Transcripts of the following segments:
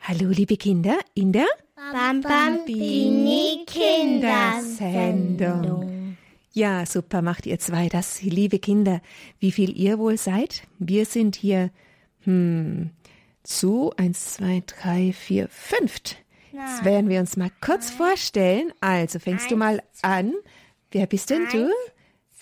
Hallo, liebe Kinder, in der Bambini Kindersendung. Ja, super, macht ihr zwei das, liebe Kinder. Wie viel ihr wohl seid? Wir sind hier, hm, zu eins, zwei, drei, vier, fünft. Jetzt werden wir uns mal kurz vorstellen. Also fängst du mal an. Wer bist denn du?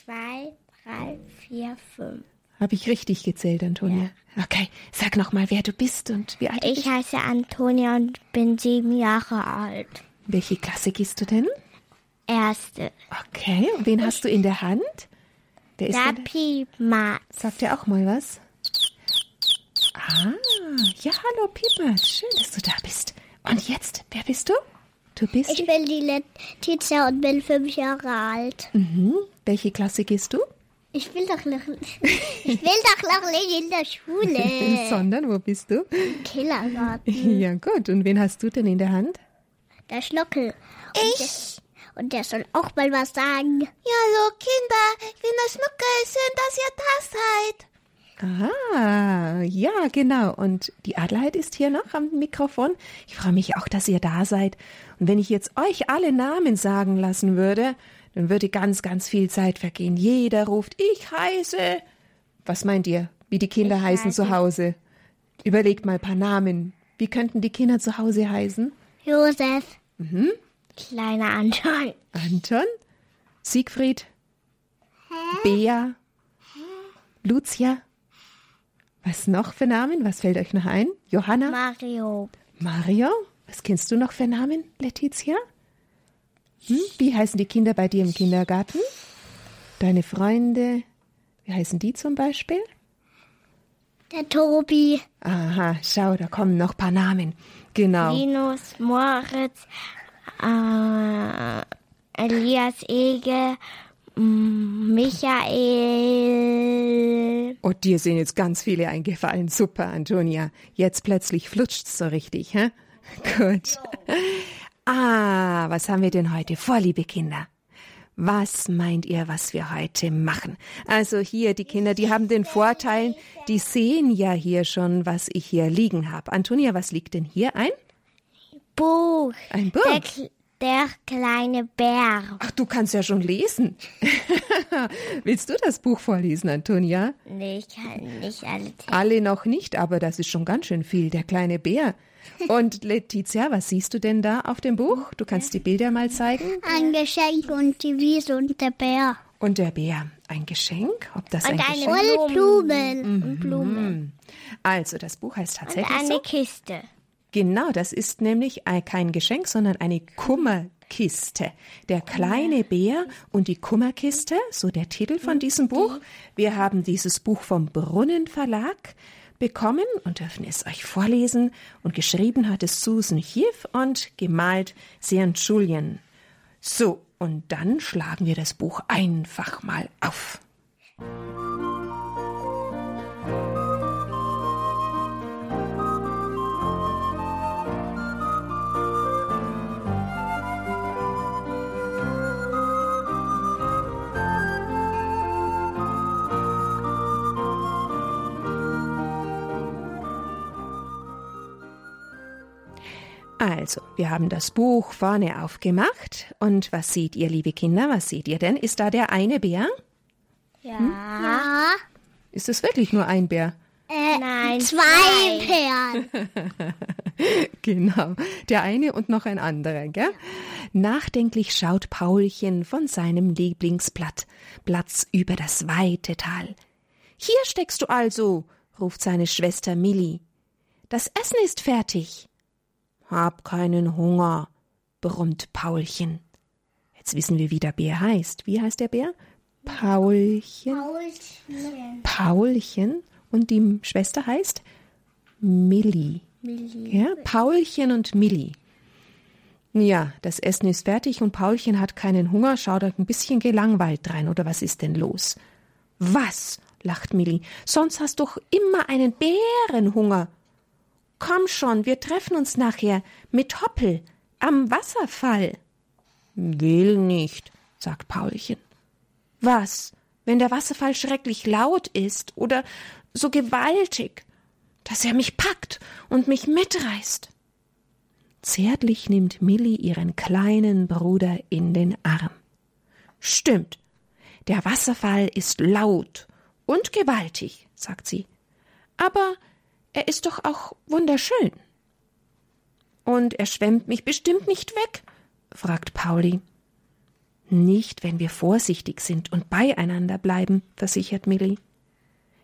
Zwei, drei, vier, fünf. Habe ich richtig gezählt, Antonia? Okay, sag noch mal, wer du bist und wie alt du Ich bist. heiße Antonia und bin sieben Jahre alt. Welche Klasse gehst du denn? Erste. Okay, und wen hast du in der Hand? Der ist der, Lapi-Ma. Sagt er auch mal was? Ah, ja, hallo Pieper, schön, dass du da bist. Und jetzt, wer bist du? Du bist, Ich bin die Letizia und bin fünf Jahre alt. mhm. welche Klasse gehst du? Ich will doch noch, ich will doch noch nicht in der Schule. Sondern, wo bist du? Kindergarten. Ja, gut, und wen hast du denn in der Hand? Der Schnuckel. Ich. Und der soll auch mal was sagen. Ja, hallo Kinder, ich bin der Schnuckel. Schön, dass ihr da seid. Ah, ja, genau. Und die Adelheid ist hier noch am Mikrofon. Ich freue mich auch, dass ihr da seid. Und wenn ich jetzt euch alle Namen sagen lassen würde, dann würde ganz, ganz viel Zeit vergehen. Jeder ruft, ich heiße. Was meint ihr, wie die Kinder heißen zu Hause? Überlegt mal ein paar Namen. Wie könnten die Kinder zu Hause heißen? Josef. Kleiner Anton. Anton? Siegfried? Bea? Lucia? Was noch für Namen? Was fällt euch noch ein? Johanna? Mario. Mario? Was kennst du noch für Namen, Letizia? Hm? Wie heißen die Kinder bei dir im Kindergarten? Deine Freunde? Wie heißen die zum Beispiel? Der Tobi. Aha, schau, da kommen noch ein paar Namen. Genau. Linus, Moritz, äh, Elias Ege, mm, Michael. Und dir sind jetzt ganz viele eingefallen. Super, Antonia. Jetzt plötzlich flutscht's so richtig, hä? Gut. Ah, was haben wir denn heute vor, liebe Kinder? Was meint ihr, was wir heute machen? Also hier, die Kinder, die haben den Vorteil, die sehen ja hier schon, was ich hier liegen habe. Antonia, was liegt denn hier ein? Buch. Ein Buch. Der, der kleine Bär. Ach, du kannst ja schon lesen. Willst du das Buch vorlesen, Antonia? Nee, ich kann nicht alle. Alle noch nicht, aber das ist schon ganz schön viel, der kleine Bär. Und Letizia, was siehst du denn da auf dem Buch? Du kannst die Bilder mal zeigen. Ein Geschenk und die Wiese und der Bär. Und der Bär, ein Geschenk? Ob das ein Und eine Geschenk Voll Blumen. Und Blumen. Also, das Buch heißt Und tatsächlich eine so. Kiste. Genau, das ist nämlich ein- kein Geschenk, sondern eine Kummerkiste. Der kleine Bär und die Kummerkiste, so der Titel von diesem Buch. Wir haben dieses Buch vom Brunnen Verlag bekommen und dürfen es euch vorlesen. Und geschrieben hat es Susan Heath und gemalt Sean Julian. So, und dann schlagen wir das Buch einfach mal auf. Also, wir haben das Buch vorne aufgemacht. Und was seht ihr, liebe Kinder? Was seht ihr denn? Ist da der eine Bär? Ja. ja. Ist es wirklich nur ein Bär? Äh, Nein. Zwei Bären. Genau, der eine und noch ein anderer, gell? Nachdenklich schaut Paulchen von seinem Lieblingsblatt Platz über das weite Tal. Hier steckst du also, ruft seine Schwester Millie. Das Essen ist fertig. Hab keinen Hunger, brummt Paulchen. Jetzt wissen wir, wie der Bär heißt. Wie heißt der Bär? Paulchen. Paulchen. Und die Schwester heißt Millie. Ja, Paulchen und Millie. Ja, das Essen ist fertig und Paulchen hat keinen Hunger, schaut ein bisschen gelangweilt rein. Oder was ist denn los? Was? lacht Millie. Sonst hast doch immer einen Bärenhunger. Komm schon, wir treffen uns nachher mit Hoppel am Wasserfall. Will nicht, sagt Paulchen. Was, wenn der Wasserfall schrecklich laut ist oder so gewaltig, dass er mich packt und mich mitreißt? Zärtlich nimmt Millie ihren kleinen Bruder in den Arm. Stimmt, der Wasserfall ist laut und gewaltig, sagt sie. Aber er ist doch auch wunderschön. Und er schwemmt mich bestimmt nicht weg? fragt Pauli. Nicht, wenn wir vorsichtig sind und beieinander bleiben, versichert Millie.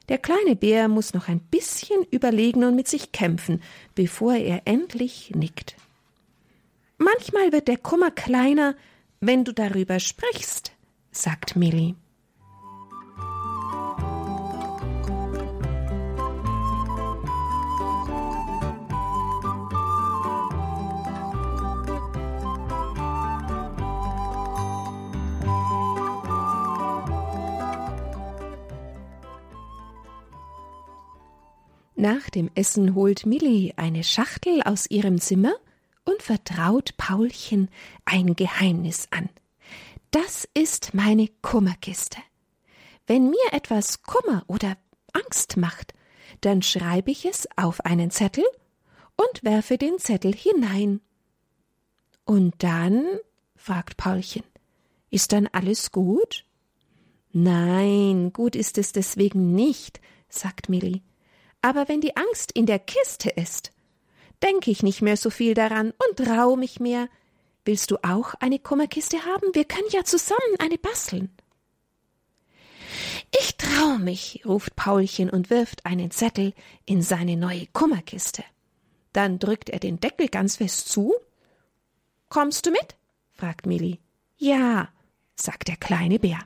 Der kleine Bär muss noch ein bisschen überlegen und mit sich kämpfen, bevor er endlich nickt. Manchmal wird der Kummer kleiner, wenn du darüber sprichst, sagt Millie. Nach dem Essen holt Millie eine Schachtel aus ihrem Zimmer und vertraut Paulchen ein Geheimnis an. Das ist meine Kummerkiste. Wenn mir etwas Kummer oder Angst macht, dann schreibe ich es auf einen Zettel und werfe den Zettel hinein. Und dann? fragt Paulchen. Ist dann alles gut? Nein, gut ist es deswegen nicht, sagt Millie. Aber wenn die Angst in der Kiste ist, denke ich nicht mehr so viel daran und trau mich mehr. Willst du auch eine Kummerkiste haben? Wir können ja zusammen eine basteln. Ich trau mich, ruft Paulchen und wirft einen Zettel in seine neue Kummerkiste. Dann drückt er den Deckel ganz fest zu. Kommst du mit? fragt Millie. Ja, sagt der kleine Bär.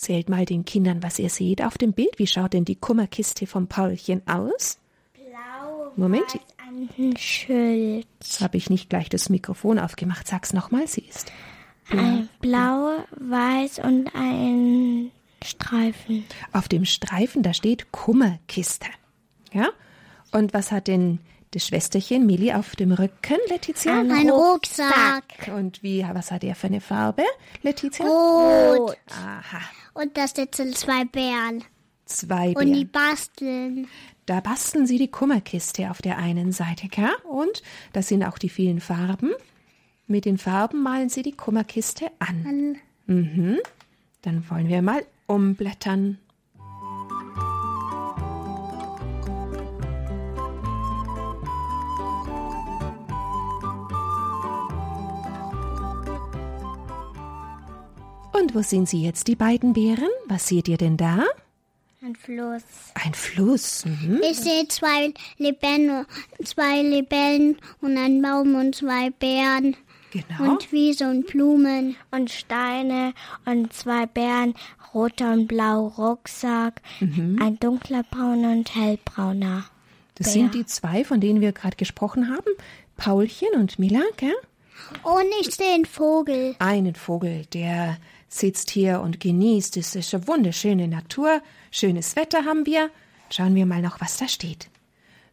Erzählt mal den Kindern, was ihr seht auf dem Bild. Wie schaut denn die Kummerkiste vom Paulchen aus? Blau. Moment. Ein Schild. Jetzt habe ich nicht gleich das Mikrofon aufgemacht. Sag's nochmal, sie ist. Ein Blau, Weiß und ein Streifen. Auf dem Streifen, da steht Kummerkiste. Ja? Und was hat denn das Schwesterchen Milli auf dem Rücken, Letizia? Ein Rucksack. Und wie, was hat er für eine Farbe, Letizia? Rot. Aha, Und da sitzen zwei Bären. zwei Und die Bären. basteln. Da basteln sie die Kummerkiste auf der einen Seite, ja? Und das sind auch die vielen Farben. Mit den Farben malen sie die Kummerkiste an. Mhm. Dann wollen wir mal umblättern. Und wo sind sie jetzt, die beiden Bären? Was seht ihr denn da? Ein Fluss. Ein Fluss. Mhm. Ich sehe zwei Libellen, zwei Libellen und einen Baum und zwei Bären. Genau. Und Wiese und Blumen. Und Steine und zwei Bären, roter und blau Rucksack, ein dunkler brauner und hellbrauner. Das Bär. sind die zwei, von denen wir gerade gesprochen haben. Paulchen und Mila, gell? Und ich sehe einen Vogel. Einen Vogel, der sitzt hier und genießt. Eine wunderschöne Natur. Schönes Wetter haben wir. Schauen wir mal noch, was da steht.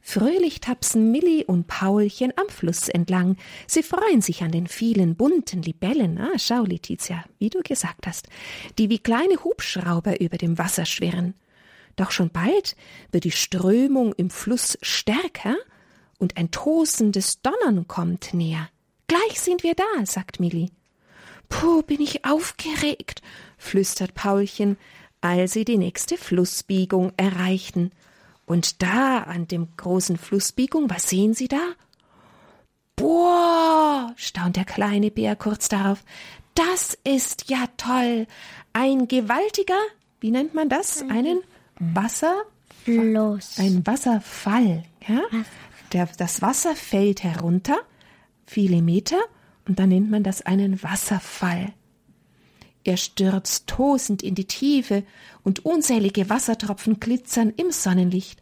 Fröhlich tapsen Milli und Paulchen am Fluss entlang. Sie freuen sich an den vielen bunten Libellen. Ah, schau, Letizia, wie du gesagt hast, die wie kleine Hubschrauber über dem Wasser schwirren. Doch schon bald wird die Strömung im Fluss stärker und ein tosendes Donnern kommt näher. Gleich sind wir da, sagt Milli. Puh, bin ich aufgeregt, flüstert Paulchen, als sie die nächste Flussbiegung erreichten. Und da an dem großen Flussbiegung, was sehen sie da? Boah, staunt der kleine Bär kurz darauf. Das ist ja toll. Ein gewaltiger, wie nennt man das? Einen Wasser, Fluss. ein Wasserfall. Ja? Der, das Wasser fällt herunter, viele Meter, und dann nennt man das einen Wasserfall. Er stürzt tosend in die Tiefe, und unzählige Wassertropfen glitzern im Sonnenlicht.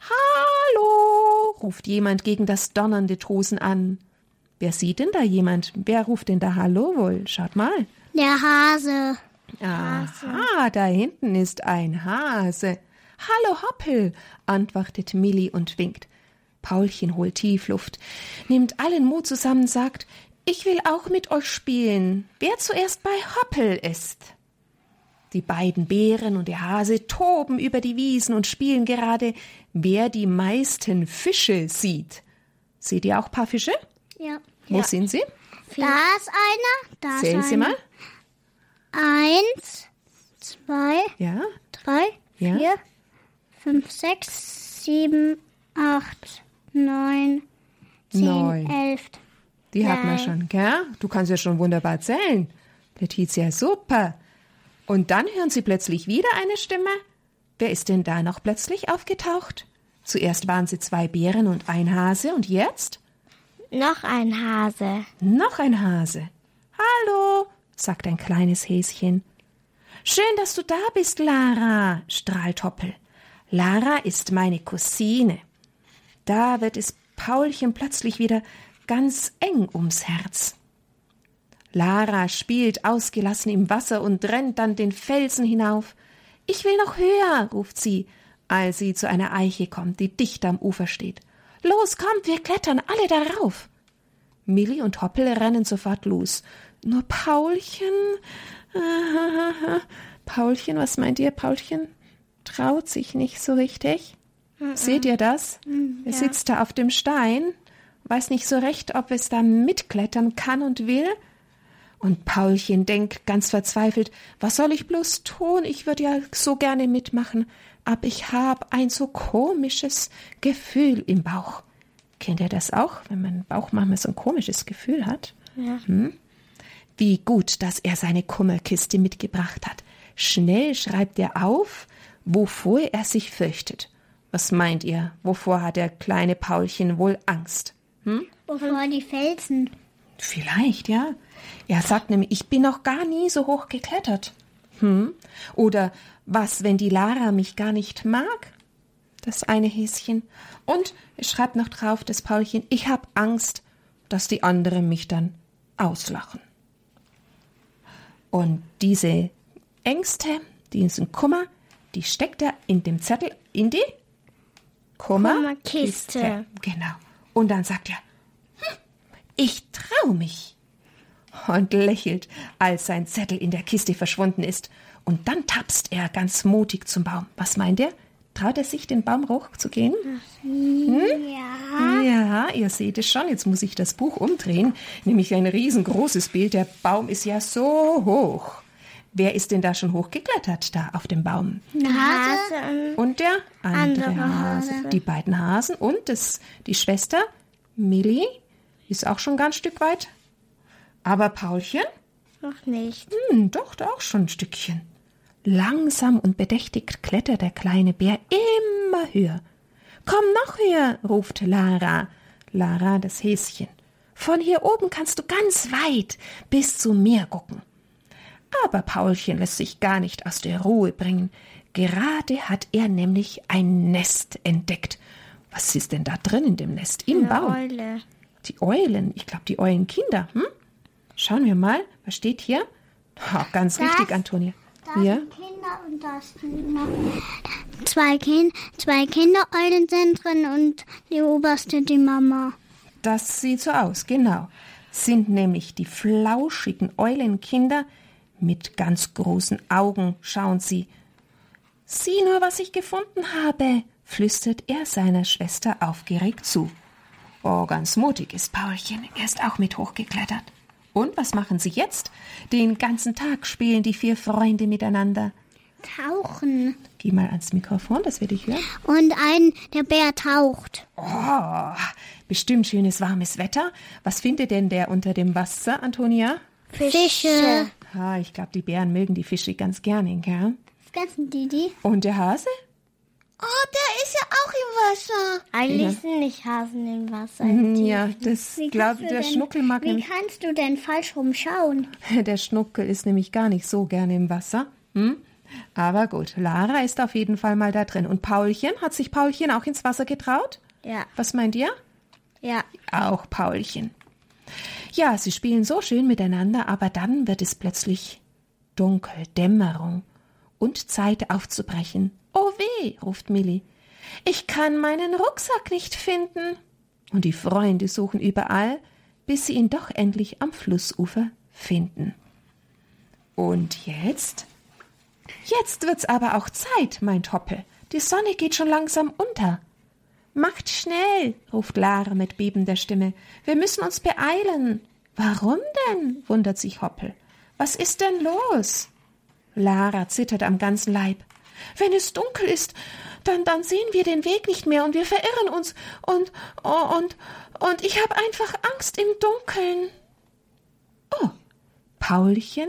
Hallo, ruft jemand gegen das donnernde Tosen an. Wer sieht denn da jemand? Wer ruft denn da Hallo wohl? Schaut mal. Der Hase. Aha, da hinten ist ein Hase. Hallo Hoppel, antwortet Milli und winkt. Paulchen holt Tiefluft, nimmt allen Mut zusammen, sagt, ich will auch mit euch spielen, wer zuerst bei Hoppel ist. Die beiden Bären und der Hase toben über die Wiesen und spielen gerade, wer die meisten Fische sieht. Seht ihr auch ein paar Fische? Ja. Wo sind sie? Da ist einer, da Zählen ist Sie einer. mal. Eins, zwei, Ja, drei, Ja. vier, fünf, sechs, sieben, acht, neun, zehn, Neun. elf. Die hat man Nein. schon, gell? Du kannst ja schon wunderbar zählen. Letizia, super. Und dann hören sie plötzlich wieder eine Stimme. Wer ist denn da noch plötzlich aufgetaucht? Zuerst waren sie zwei Bären und ein Hase und jetzt? Noch ein Hase. Noch ein Hase. Hallo, sagt ein kleines Häschen. Schön, dass du da bist, Lara, strahlt Hoppel. Lara ist meine Cousine. Da wird es Paulchen plötzlich wieder ganz eng ums Herz. Lara spielt ausgelassen im Wasser und rennt dann den Felsen hinauf. Ich will noch höher, ruft sie, als sie zu einer Eiche kommt, die dicht am Ufer steht. Los, kommt, wir klettern alle darauf. Milli und Hoppel rennen sofort los. Nur Paulchen. Paulchen, was meint ihr, Paulchen? Traut sich nicht so richtig. Seht ihr das? er sitzt da auf dem Stein, weiß nicht so recht, ob es da mitklettern kann und will. Und Paulchen denkt ganz verzweifelt, was soll ich bloß tun? Ich würde ja so gerne mitmachen, aber ich habe ein so komisches Gefühl im Bauch. Kennt ihr das auch, wenn man Bauch manchmal so ein komisches Gefühl hat? Hm? Wie gut, dass er seine Kummerkiste mitgebracht hat. Schnell schreibt er auf, wovor er sich fürchtet. Was meint ihr? Wovor hat der kleine Paulchen wohl Angst? Wovor die Felsen? Vielleicht, ja. Er sagt nämlich, ich bin noch gar nie so hoch geklettert. Hm? Oder was, wenn die Lara mich gar nicht mag? Das eine Häschen. Und es schreibt noch drauf, das Paulchen, ich hab Angst, dass die anderen mich dann auslachen. Und diese Ängste, diesen Kummer, die steckt er in dem Zettel in die Kummer Kummerkiste. Genau. Und dann sagt er, hm, ich trau mich. Und lächelt, als sein Zettel in der Kiste verschwunden ist. Und dann tapst er ganz mutig zum Baum. Was meint er? Traut er sich, den Baum hochzugehen? Ja. Ja, ihr seht es schon. Jetzt muss ich das Buch umdrehen. Nämlich ein riesengroßes Bild. Der Baum ist ja so hoch. Wer ist denn da schon hochgeklettert, da auf dem Baum? Hase. Und der andere, Andere Hase. Hase. Die beiden Hasen und das, die Schwester Millie ist auch schon ein ganz Stück weit. Aber Paulchen? Noch nicht. Hm, doch, da auch schon ein Stückchen. Langsam und bedächtig klettert der kleine Bär immer höher. Komm noch höher, ruft Lara. Lara, das Häschen. Von hier oben kannst du ganz weit bis zum Meer gucken. Aber Paulchen lässt sich gar nicht aus der Ruhe bringen. Gerade hat er nämlich ein Nest entdeckt. Was ist denn da drin in dem Nest? Im Eine Baum. Eule. Die Eulen, ich glaube, die Eulenkinder. Hm? Schauen wir mal, was steht hier? Oh, ganz Das- richtig, Antonia. Da Ja? Kinder und da sind noch zwei, kind, zwei Kindereulen sind drin und die oberste die Mama. Das sieht so aus, genau. Sind nämlich die flauschigen Eulenkinder mit ganz großen Augen, schauen sie. Sieh nur, was ich gefunden habe, flüstert er seiner Schwester aufgeregt zu. Oh, ganz mutig ist Paulchen. Er ist auch mit hochgeklettert. Und was machen sie jetzt? Den ganzen Tag spielen die vier Freunde miteinander. Tauchen. Geh mal ans Mikrofon, das will ich hören. Und ein, der Bär taucht. Oh, bestimmt schönes warmes Wetter. Was findet denn der unter dem Wasser, Antonia? Fische. Ah, ich glaube, die Bären mögen die Fische ganz gerne, gell? Was ganzen Didi? Und der Hase? Oh, der ist ja auch im Wasser. Eigentlich sind nicht Hasen im Wasser. Hm, Ja, das Wie glaube kannst ich, du der denn- Schnuckel mag Wie kannst du denn falsch rumschauen? der Schnuckel ist nämlich gar nicht so gerne im Wasser. Hm? Aber gut, Lara ist auf jeden Fall mal da drin. Und Paulchen, hat sich Paulchen auch ins Wasser getraut? Ja. Was meint ihr? Ja. Auch Paulchen. Ja, sie spielen so schön miteinander, aber dann wird es plötzlich dunkel, Dämmerung und Zeit aufzubrechen. Oh weh, ruft Millie. Ich kann meinen Rucksack nicht finden. Und die Freunde suchen überall, bis sie ihn doch endlich am Flussufer finden. Und jetzt? Jetzt wird's aber auch Zeit, meint Hoppe. Die Sonne geht schon langsam unter. Macht schnell, ruft Lara mit bebender Stimme. Wir müssen uns beeilen. Warum denn? wundert sich Hoppel. Was ist denn los? Lara zittert am ganzen Leib. Wenn es dunkel ist, dann, dann sehen wir den Weg nicht mehr und wir verirren uns und, oh, und, und ich habe einfach Angst im Dunkeln. Oh, Paulchen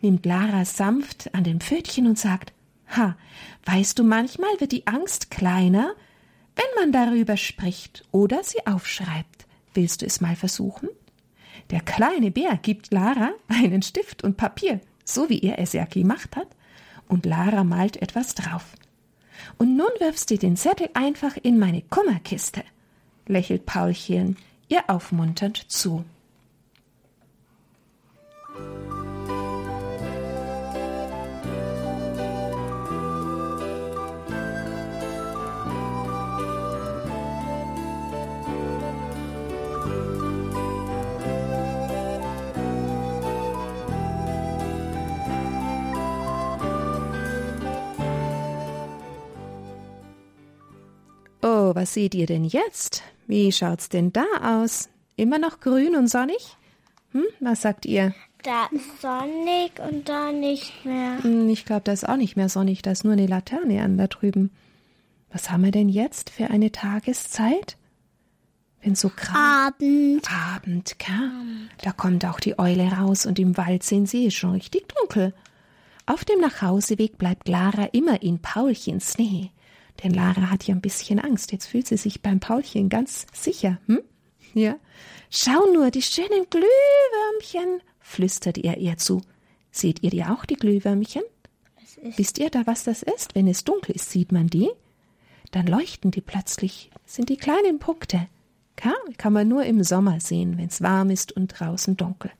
nimmt Lara sanft an den Pfötchen und sagt, Ha, weißt du, manchmal wird die Angst kleiner, wenn man darüber spricht oder sie aufschreibt. Willst du es mal versuchen? Der kleine Bär gibt Lara einen Stift und Papier, so wie er es ja gemacht hat, und Lara malt etwas drauf. Und nun wirfst du den Zettel einfach in meine Kummerkiste, lächelt Paulchen ihr aufmunternd zu. Was seht ihr denn jetzt? Wie schaut's denn da aus? Immer noch grün und sonnig? Hm, was sagt ihr? Da ist sonnig und da nicht mehr. Hm, ich glaube, da ist auch nicht mehr sonnig, da ist nur eine Laterne an da drüben. Was haben wir denn jetzt für eine Tageszeit? Wenn so grau. Abend. Abend, gell? Da kommt auch die Eule raus und im Wald sehen sie, ist schon richtig dunkel. Auf dem Nachhauseweg bleibt Lara immer in Paulchens Nähe. Denn Lara hat ja ein bisschen Angst. Jetzt fühlt sie sich beim Paulchen ganz sicher. Hm? Ja. Schau nur, die schönen Glühwürmchen, flüstert er ihr zu. Seht ihr die auch, die Glühwürmchen? Wisst ihr da, was das ist? Wenn es dunkel ist, sieht man die. Dann leuchten die plötzlich. Sind die kleinen Punkte. Kann, kann man nur im Sommer sehen, wenn es warm ist und draußen dunkel.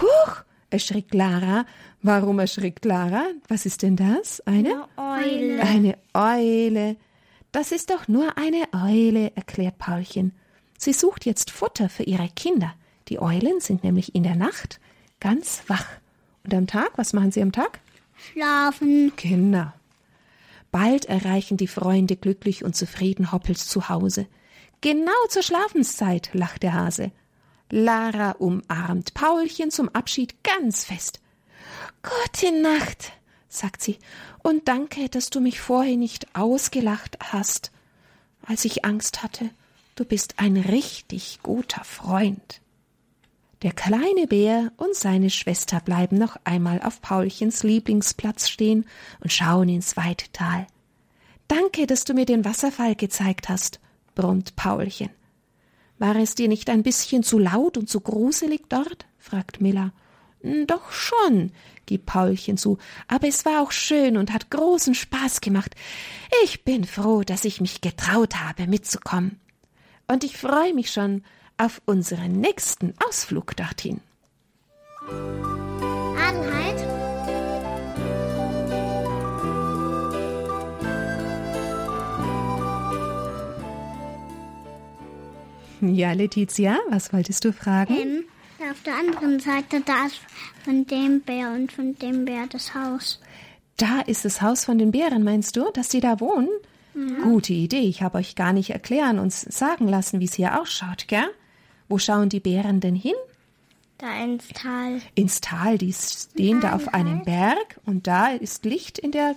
Huch! Erschrickt Lara. Warum erschrickt Lara? Was ist denn das? Eine? Eine Eule. Eine Eule. Das ist doch nur eine Eule, erklärt Paulchen. Sie sucht jetzt Futter für ihre Kinder. Die Eulen sind nämlich in der Nacht ganz wach. Und am Tag, was machen sie am Tag? Schlafen. Genau. Bald erreichen die Freunde glücklich und zufrieden Hoppels zu Hause. Genau zur Schlafenszeit, lacht der Hase. Lara umarmt Paulchen zum Abschied ganz fest. Gute Nacht, sagt sie, und danke, dass du mich vorher nicht ausgelacht hast, als ich Angst hatte. Du bist ein richtig guter Freund. Der kleine Bär und seine Schwester bleiben noch einmal auf Paulchens Lieblingsplatz stehen und schauen ins weite Tal. Danke, dass du mir den Wasserfall gezeigt hast, brummt Paulchen. War es dir nicht ein bisschen zu laut und zu gruselig dort? fragt Miller. Doch schon, gibt Paulchen zu, aber es war auch schön und hat großen Spaß gemacht. Ich bin froh, dass ich mich getraut habe, mitzukommen. Und ich freue mich schon auf unseren nächsten Ausflug dorthin. Ja, Letizia, was wolltest du fragen? Ähm, auf der anderen Seite, da ist von dem Bär und von dem Bär das Haus. Da ist das Haus von den Bären, meinst du, dass die da wohnen? Gute Idee. Ich habe euch gar nicht erklären und sagen lassen, wie es hier ausschaut, gell? Wo schauen die Bären denn hin? Da ins Tal. Ins Tal. Die stehen da auf einem Berg und da ist Licht in der,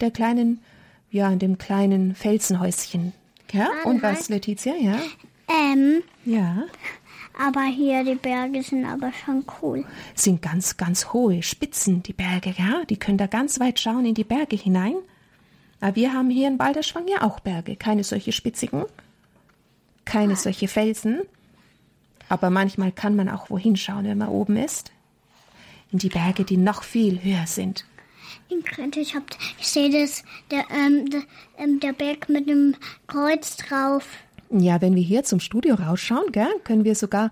der kleinen, ja, in dem kleinen Felsenhäuschen. Gell? Und was, Letizia, ja? Ähm, Ja. aber hier die Berge sind aber schon cool. Sind ganz, ganz hohe Spitzen, die Berge, ja? Die können da ganz weit schauen in die Berge hinein. Aber wir haben hier in Balderschwang ja auch Berge. Keine solche spitzigen, keine solche Felsen. Aber manchmal kann man auch wohin schauen, wenn man oben ist. In die Berge, die noch viel höher sind. Ich, hab, ich sehe das, der, ähm, der, ähm, der Berg mit dem Kreuz drauf. Ja, wenn wir hier zum Studio rausschauen, gell, können wir sogar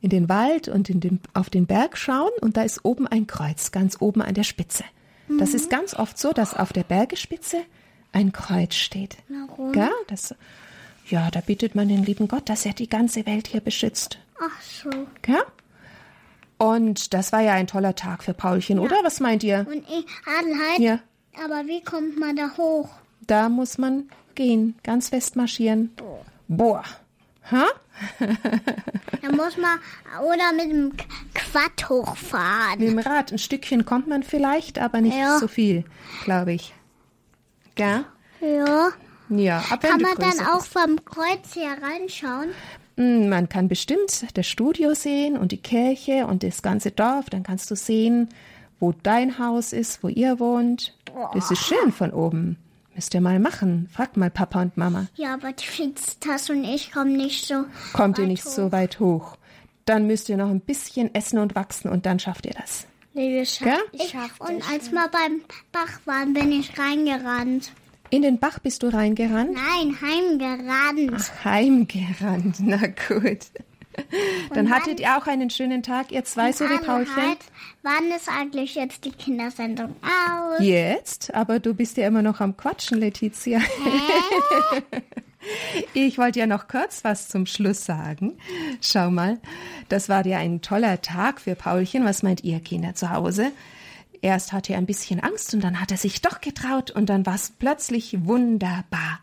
in den Wald und in den, auf den Berg schauen und da ist oben ein Kreuz, ganz oben an der Spitze. Das ist ganz oft so, dass auf der Bergespitze ein Kreuz steht. Warum? Gell? Das, ja, da bittet man den lieben Gott, dass er die ganze Welt hier beschützt. Ach so. Gell? Und das war ja ein toller Tag für Paulchen, oder? Was meint ihr? Und ich, Adelheid, Ja, aber wie kommt man da hoch? da muss man gehen, ganz fest marschieren. Boah. Ha? Da muss man oder mit dem Quad hochfahren. Mit dem Rad. Ein Stückchen kommt man vielleicht, aber nicht Ja. so viel, glaube ich. Gell? Ja. Ja, aber Kann man dann auch vom Kreuz her reinschauen? Mm, Man kann bestimmt das Studio sehen und die Kirche und das ganze Dorf. Dann kannst du sehen, wo dein Haus ist, wo ihr wohnt. Das ist schön von oben. Müsst ihr mal machen. Frag mal Papa und Mama. Ja, aber die Felicitas und ich kommen nicht so. Kommt ihr nicht hoch. so weit hoch. Dann müsst ihr noch ein bisschen essen und wachsen und dann schafft ihr das. Nee, wir Gell? Ich, und als wir beim Bach waren, bin ich reingerannt. In den Bach bist du reingerannt? Nein, heimgerannt. Heimgerannt. Na gut. Dann hattet ihr auch einen schönen Tag, ihr zwei, so wie Paulchen. Halt, wann ist eigentlich jetzt die Kindersendung aus? Jetzt, aber du bist ja immer noch am Quatschen, Letizia. Ich wollte ja noch kurz was zum Schluss sagen. Schau mal, das war ja ein toller Tag für Paulchen. Was meint ihr, Kinder zu Hause? Erst hatte er ein bisschen Angst und dann hat er sich doch getraut und dann war es plötzlich wunderbar.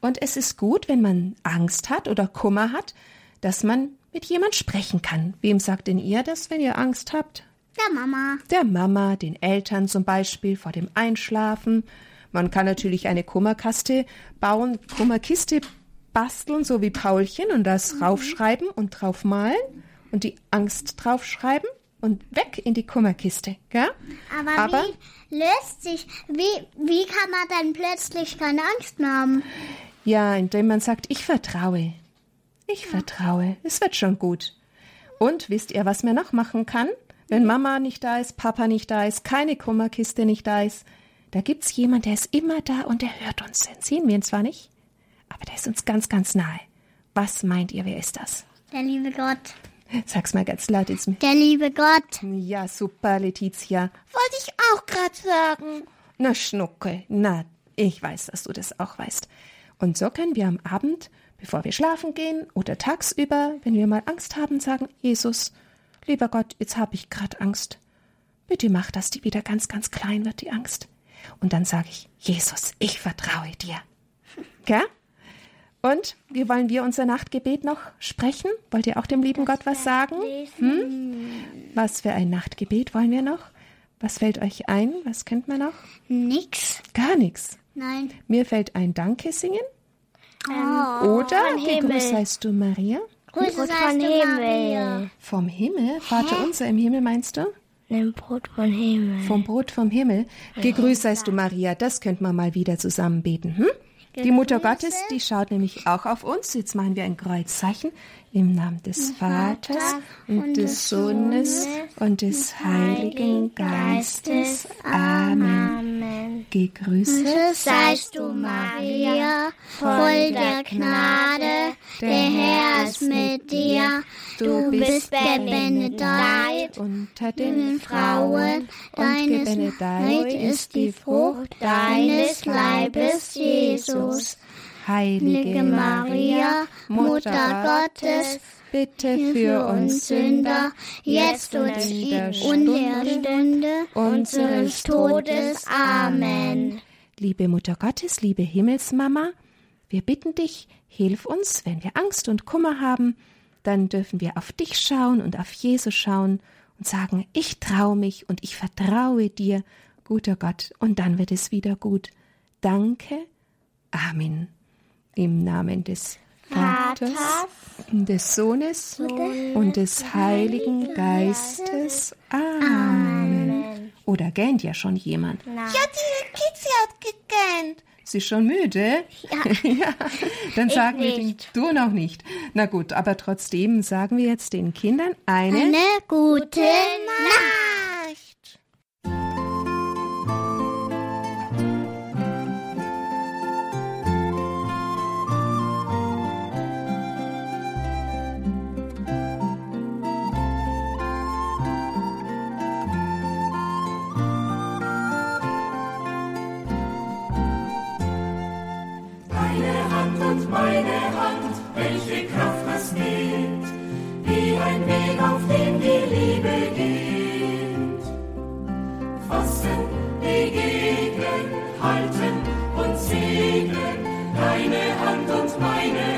Und es ist gut, wenn man Angst hat oder Kummer hat, dass man mit jemand sprechen kann. Wem sagt denn ihr das, wenn ihr Angst habt? Der Mama. Der Mama, den Eltern zum Beispiel vor dem Einschlafen. Man kann natürlich eine Kummerkaste bauen, Kummerkiste basteln, so wie Paulchen, und das raufschreiben und drauf malen und die Angst draufschreiben und weg in die Kummerkiste, gell? Aber, Aber- wie löst sich, wie, wie kann man dann plötzlich keine Angst mehr haben? Ja, indem man sagt, ich vertraue. Ich vertraue. Es wird schon gut. Und wisst ihr, was man noch machen kann? Wenn Mama nicht da ist, Papa nicht da ist, keine Kummerkiste nicht da ist, da gibt's jemand, der ist immer da und der hört uns. Den sehen wir ihn zwar nicht, aber der ist uns ganz, ganz nahe. Was meint ihr, wer ist das? Der liebe Gott. Sag's mal ganz laut ins Der liebe Gott. Ja, super, Letizia. Wollte ich auch gerade sagen. Na, Schnucke, na, ich weiß, dass du das auch weißt. Und so können wir am Abend, bevor wir schlafen gehen oder tagsüber, wenn wir mal Angst haben, sagen, Jesus, lieber Gott, jetzt habe ich gerade Angst. Bitte mach, dass die wieder ganz, ganz klein wird, die Angst. Und dann sage ich, Jesus, ich vertraue dir. Gell? Und wie wollen wir unser Nachtgebet noch sprechen? Wollt ihr auch dem lieben Gott was sagen? Hm? Was für ein Nachtgebet wollen wir noch? Was fällt euch ein? Was kennt man noch? Nix. Gar nichts. Nein. Mir fällt ein Danke singen. Oh, Oder gegrüßt seist du Maria. Grüße Brot du, Himmel. Maria. Vom Himmel? Vater unser im Himmel meinst du? Nimm Brot von Himmel. Vom Brot vom Himmel. Gegrüßt seist du Maria. Das könnte man mal wieder zusammen beten. Hm? Die Mutter Gottes, die schaut nämlich auch auf uns. Jetzt machen wir ein Kreuzzeichen im Namen des Vaters und des Sohnes und des Heiligen Geistes. Amen. Gegrüßt Seist du, Maria, voll der Gnade, der Herr ist mit dir. Du bist benedeit unter den Frauen, und deines gebenedeit ist die Frucht deines Leibes, Jesus. Heilige Maria, Mutter Gottes, bitte für uns Sünder, jetzt und in der Stunde unseres Todes. Amen. Liebe Mutter Gottes, liebe Himmelsmama, wir bitten dich, hilf uns, wenn wir Angst und Kummer haben, dann dürfen wir auf dich schauen und auf Jesus schauen und sagen, ich traue mich und ich vertraue dir, guter Gott, und dann wird es wieder gut. Danke. Amen. Im Namen des Vaters, des Sohnes und des Heiligen Geistes. Amen. Oder gähnt ja schon jemand? Ja, die Kitzi hat gegähnt. Sie ist schon müde? Ja. Dann sagen wir den, du noch nicht. Na gut, aber trotzdem sagen wir jetzt den Kindern eine, Eine gute Nacht. auf dem die Liebe geht. Fassen, begegnen, halten und segnen, deine Hand und meine